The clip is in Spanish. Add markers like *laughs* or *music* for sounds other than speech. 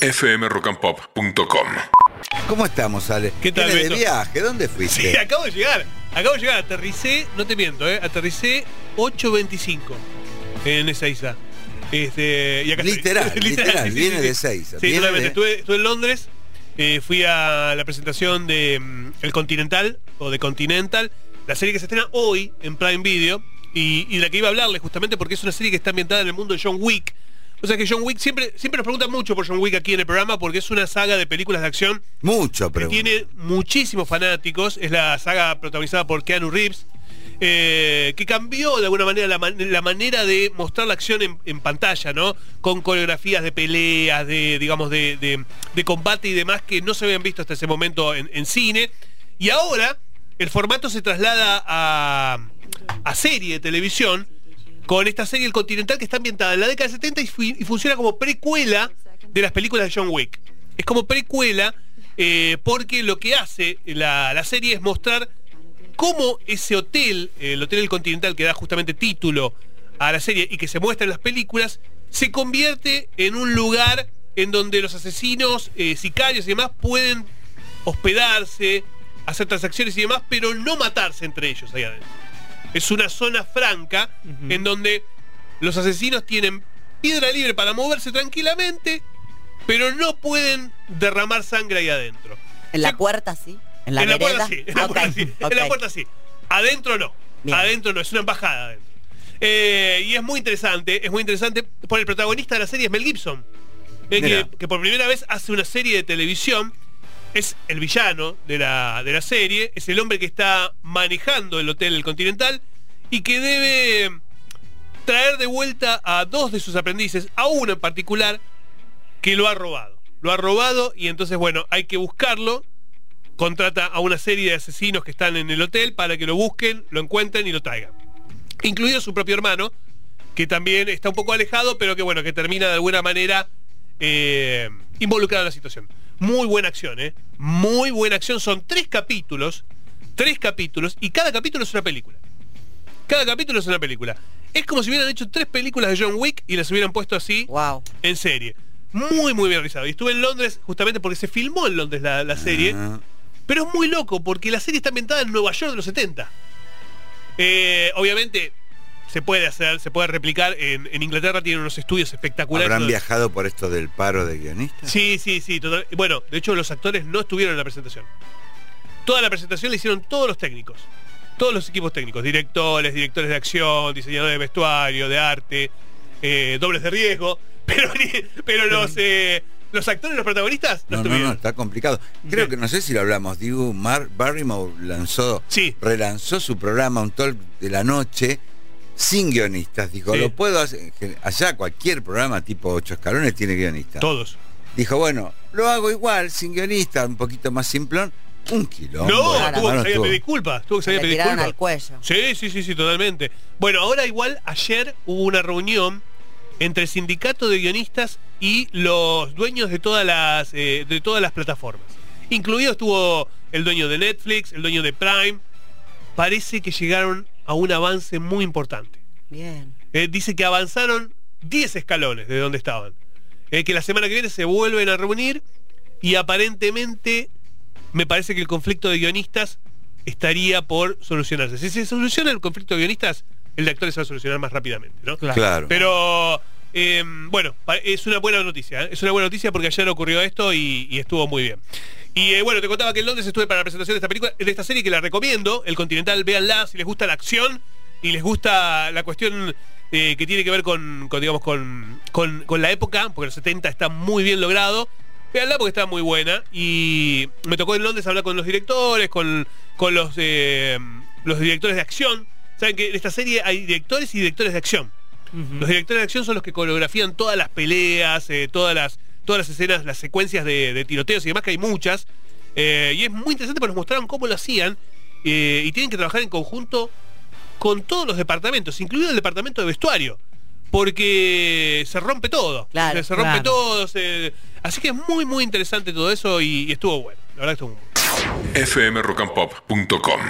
fmrockandpop.com. ¿Cómo estamos, Ale? ¿Qué tal, ¿Vienes de Beto? viaje? ¿Dónde fuiste? Sí, acabo de llegar. Acabo de llegar. Aterricé, no te miento, ¿eh? Aterricé 8.25 en Ezeiza. Este, y acá estoy. Literal, *laughs* literal, sí, viene sí, de. Ezeiza, Sí, totalmente. de- Estuve, estuve en Londres, eh, fui a la presentación de mm, El Continental, o de Continental, la serie que se estrena hoy en Prime Video, y, y de la que iba a hablarles justamente porque es una serie que está ambientada en el mundo de John Wick. O sea que John Wick, siempre, siempre nos preguntan mucho por John Wick aquí en el programa porque es una saga de películas de acción Mucho, que pero. tiene muchísimos fanáticos. Es la saga protagonizada por Keanu Reeves. eh, que cambió de alguna manera la, man- la manera de mostrar la acción en, en pantalla, ¿no? Con coreografías de peleas, de, digamos, de, de- de combate y demás que no se habían visto hasta ese momento en, en cine. Y ahora el formato se traslada a, a serie de televisión con esta serie El Continental que está ambientada en la década del 70 y, fu- y funciona como precuela de las películas de John Wick. Es como precuela eh, porque lo que hace la, la serie es mostrar cómo ese hotel, el Hotel El Continental que da justamente título a la serie y que se muestra en las películas, se convierte en un lugar en donde los asesinos, eh, sicarios y demás pueden hospedarse, hacer transacciones y demás, pero no matarse entre ellos ahí adentro. Es una zona franca en donde los asesinos tienen piedra libre para moverse tranquilamente, pero no pueden derramar sangre ahí adentro. En la puerta sí. En la en la puerta sí, en la puerta sí, en la puerta sí. Adentro no. Bien. Adentro no, es una embajada adentro. Eh, y es muy interesante, es muy interesante, por el protagonista de la serie es Mel Gibson, eh, que por primera vez hace una serie de televisión, es el villano de la, de la serie, es el hombre que está manejando el Hotel El Continental y que debe traer de vuelta a dos de sus aprendices, a uno en particular, que lo ha robado. Lo ha robado y entonces, bueno, hay que buscarlo. Contrata a una serie de asesinos que están en el hotel para que lo busquen, lo encuentren y lo traigan. Incluido su propio hermano, que también está un poco alejado, pero que bueno, que termina de alguna manera eh, involucrado en la situación. Muy buena acción, ¿eh? Muy buena acción. Son tres capítulos, tres capítulos, y cada capítulo es una película. Cada capítulo es una película. Es como si hubieran hecho tres películas de John Wick y las hubieran puesto así Wow. en serie. Muy, muy bien realizado. Y estuve en Londres justamente porque se filmó en Londres la, la serie. Ah, Pero es muy loco porque la serie está ambientada en Nueva York de los 70. Eh, obviamente se puede hacer, se puede replicar. En, en Inglaterra tienen unos estudios espectaculares. ¿Habrán donde- viajado por esto del paro de guionistas? Sí, sí, sí. total- Bueno, de hecho los actores no estuvieron en la presentación. Toda la presentación la hicieron todos los técnicos. Todos los equipos técnicos. Directores, directores de acción, diseñadores de vestuario, de arte, eh, dobles de riesgo. *laughs* Pero, pero los, eh, los actores, los protagonistas, no, No, no, estuvieron. no, está complicado. Creo Sí. que no sé si lo hablamos. Digo, Mar Barrymore lanzó, Sí. relanzó su programa Un Talk de la Noche sin guionistas. Dijo, Sí. lo puedo hacer. Allá cualquier programa tipo Ocho Escalones tiene guionistas. Todos. Dijo, bueno, lo hago igual, sin guionista, un poquito más simplón. Un quilombo. No, tuvo que salir a pedir disculpas. Tuvo que salir a pedir disculpas. al cuello. Sí, sí, sí, sí, totalmente. Bueno, ahora igual ayer hubo una reunión entre el sindicato de guionistas y los dueños de todas las eh, de todas las plataformas. Incluido estuvo el dueño de Netflix, el dueño de Prime. Parece que llegaron a un avance muy importante. Bien. Eh, dice que avanzaron 10 escalones de donde estaban. Eh, que la semana que viene se vuelven a reunir y aparentemente me parece que el conflicto de guionistas estaría por solucionarse. Si se soluciona el conflicto de guionistas, el de actores se va a solucionar más rápidamente, ¿no? Claro. Pero eh, bueno, es una buena noticia, ¿eh? es una buena noticia porque ayer ocurrió esto y, y estuvo muy bien. Y eh, bueno, te contaba que en Londres estuve para la presentación de esta película, de esta serie que la recomiendo, El Continental, véanla si les gusta la acción y les gusta la cuestión eh, que tiene que ver con, con, digamos, con, con- con la época, porque los 70 está muy bien logrado. Véanla porque está muy buena. Y me tocó en Londres hablar con los directores, con, con los, eh, los directores de acción. Saben que en esta serie hay directores y directores de acción. Los directores de acción son los que coreografían todas las peleas, eh, todas las todas las escenas, las secuencias de, de tiroteos y demás, que hay muchas. Eh, y es muy interesante porque nos mostraron cómo lo hacían. eh, y tienen que trabajar en conjunto con todos los departamentos, incluido el departamento de vestuario. Porque se rompe todo. Claro, se rompe claro. todo. se- Así que es muy, muy interesante todo eso y, y estuvo bueno. La verdad que estuvo muy bueno. fmrockandpop.com.